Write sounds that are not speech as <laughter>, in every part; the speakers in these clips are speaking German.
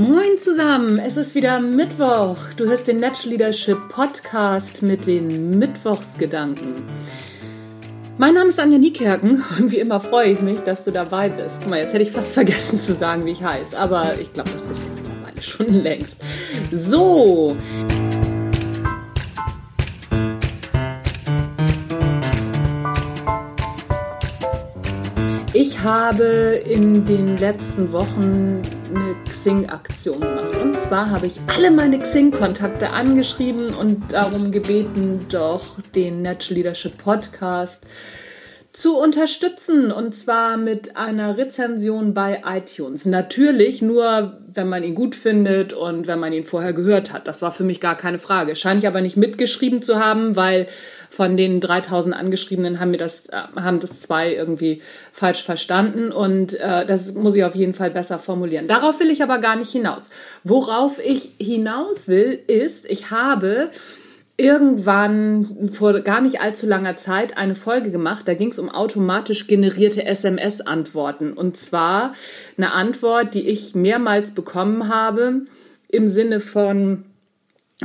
Moin zusammen, es ist wieder Mittwoch. Du hörst den Natural Leadership Podcast mit den Mittwochsgedanken. Mein Name ist Anja Niekerken und wie immer freue ich mich, dass du dabei bist. Guck mal, jetzt hätte ich fast vergessen zu sagen, wie ich heiße, aber ich glaube, das wisst ihr mittlerweile schon längst. So. Ich habe in den letzten Wochen eine Xing-Aktion gemacht. Und zwar habe ich alle meine Xing-Kontakte angeschrieben und darum gebeten, doch den Natural Leadership Podcast zu unterstützen und zwar mit einer Rezension bei iTunes. Natürlich nur, wenn man ihn gut findet und wenn man ihn vorher gehört hat. Das war für mich gar keine Frage. Scheine ich aber nicht mitgeschrieben zu haben, weil von den 3000 Angeschriebenen haben mir das, äh, haben das zwei irgendwie falsch verstanden und äh, das muss ich auf jeden Fall besser formulieren. Darauf will ich aber gar nicht hinaus. Worauf ich hinaus will, ist, ich habe irgendwann vor gar nicht allzu langer Zeit eine Folge gemacht. Da ging es um automatisch generierte SMS-Antworten. Und zwar eine Antwort, die ich mehrmals bekommen habe im Sinne von,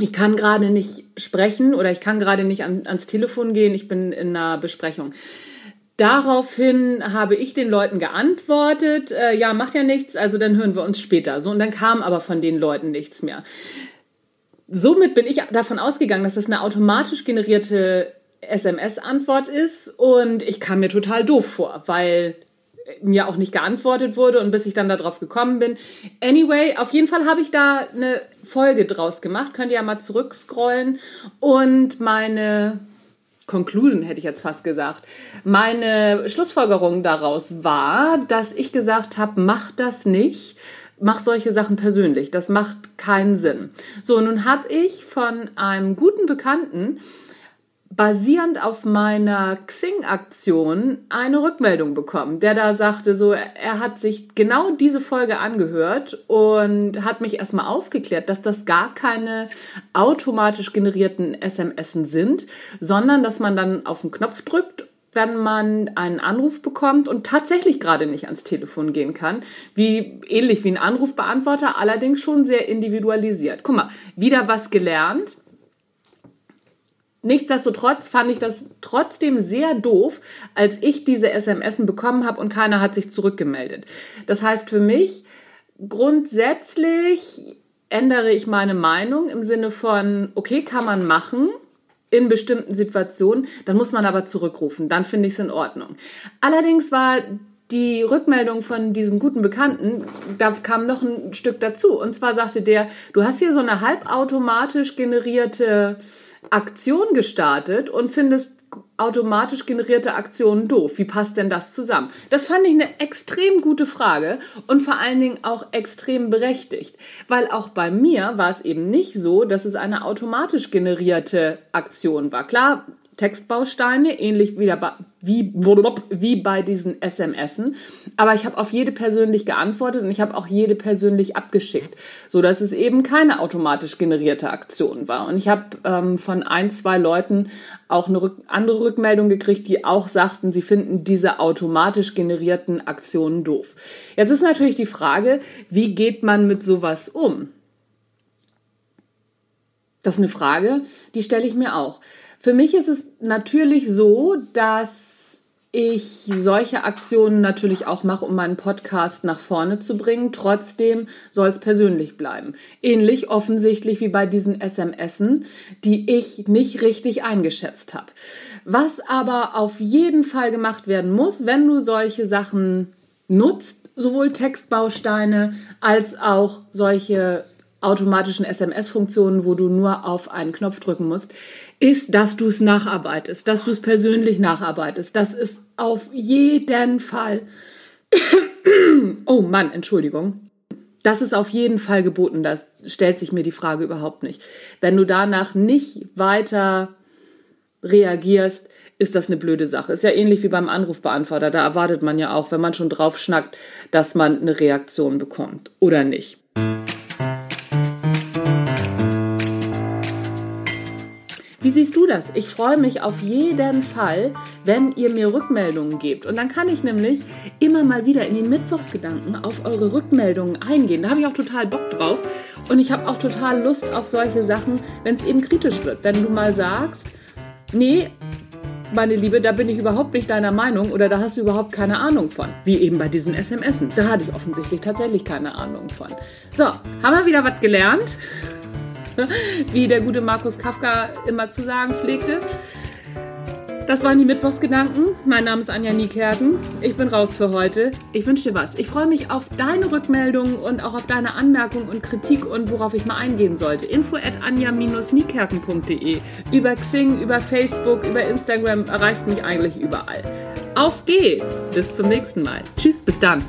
ich kann gerade nicht sprechen oder ich kann gerade nicht an, ans Telefon gehen, ich bin in einer Besprechung. Daraufhin habe ich den Leuten geantwortet, äh, ja, macht ja nichts, also dann hören wir uns später. So, und dann kam aber von den Leuten nichts mehr somit bin ich davon ausgegangen, dass das eine automatisch generierte SMS-Antwort ist und ich kam mir total doof vor, weil mir auch nicht geantwortet wurde und bis ich dann darauf gekommen bin. Anyway, auf jeden Fall habe ich da eine Folge draus gemacht. Könnt ihr ja mal zurückscrollen und meine Conclusion hätte ich jetzt fast gesagt. Meine Schlussfolgerung daraus war, dass ich gesagt habe, mach das nicht, mach solche Sachen persönlich. Das macht keinen Sinn. So, nun habe ich von einem guten Bekannten basierend auf meiner Xing-Aktion eine Rückmeldung bekommen, der da sagte, so, er hat sich genau diese Folge angehört und hat mich erstmal aufgeklärt, dass das gar keine automatisch generierten SMS sind, sondern dass man dann auf den Knopf drückt wenn man einen Anruf bekommt und tatsächlich gerade nicht ans Telefon gehen kann, wie ähnlich wie ein Anrufbeantworter, allerdings schon sehr individualisiert. Guck mal, wieder was gelernt. Nichtsdestotrotz fand ich das trotzdem sehr doof, als ich diese SMS bekommen habe und keiner hat sich zurückgemeldet. Das heißt für mich, grundsätzlich ändere ich meine Meinung im Sinne von, okay, kann man machen, in bestimmten Situationen, dann muss man aber zurückrufen. Dann finde ich es in Ordnung. Allerdings war die Rückmeldung von diesem guten Bekannten, da kam noch ein Stück dazu. Und zwar sagte der, du hast hier so eine halbautomatisch generierte Aktion gestartet und findest automatisch generierte Aktionen doof? Wie passt denn das zusammen? Das fand ich eine extrem gute Frage und vor allen Dingen auch extrem berechtigt, weil auch bei mir war es eben nicht so, dass es eine automatisch generierte Aktion war. Klar, Textbausteine, ähnlich wie, bei, wie, wie bei diesen SMSen. Aber ich habe auf jede persönlich geantwortet und ich habe auch jede persönlich abgeschickt, so dass es eben keine automatisch generierte Aktion war. Und ich habe ähm, von ein, zwei Leuten auch eine rück andere Rückmeldung gekriegt, die auch sagten, sie finden diese automatisch generierten Aktionen doof. Jetzt ist natürlich die Frage, wie geht man mit sowas um? Das ist eine Frage, die stelle ich mir auch. Für mich ist es natürlich so, dass ich solche Aktionen natürlich auch mache, um meinen Podcast nach vorne zu bringen. Trotzdem soll es persönlich bleiben. Ähnlich offensichtlich wie bei diesen SMSen, die ich nicht richtig eingeschätzt habe. Was aber auf jeden Fall gemacht werden muss, wenn du solche Sachen nutzt, sowohl Textbausteine als auch solche automatischen SMS-Funktionen, wo du nur auf einen Knopf drücken musst, ist, dass du es nacharbeitest, dass du es persönlich nacharbeitest. Das ist auf jeden Fall. <clears throat> oh Mann, Entschuldigung. Das ist auf jeden Fall geboten. Da stellt sich mir die Frage überhaupt nicht. Wenn du danach nicht weiter reagierst, ist das eine blöde Sache. Ist ja ähnlich wie beim Anrufbeantworter. Da erwartet man ja auch, wenn man schon drauf schnackt, dass man eine Reaktion bekommt. Oder nicht. Siehst du das? Ich freue mich auf jeden Fall, wenn ihr mir Rückmeldungen gebt. Und dann kann ich nämlich immer mal wieder in den Mittwochsgedanken auf eure Rückmeldungen eingehen. Da habe ich auch total Bock drauf. Und ich habe auch total Lust auf solche Sachen, wenn es eben kritisch wird. Wenn du mal sagst, nee, meine Liebe, da bin ich überhaupt nicht deiner Meinung oder da hast du überhaupt keine Ahnung von. Wie eben bei diesen SMSen. Da hatte ich offensichtlich tatsächlich keine Ahnung von. So, haben wir wieder was gelernt? <laughs> Wie der gute Markus Kafka immer zu sagen pflegte. Das waren die Mittwochsgedanken. Mein Name ist Anja Niekerken. Ich bin raus für heute. Ich wünsche dir was. Ich freue mich auf deine Rückmeldungen und auch auf deine Anmerkungen und Kritik und worauf ich mal eingehen sollte. Info at anja-niekerken.de Über Xing, über Facebook, über Instagram erreichst mich eigentlich überall. Auf geht's! Bis zum nächsten Mal. Tschüss, bis dann.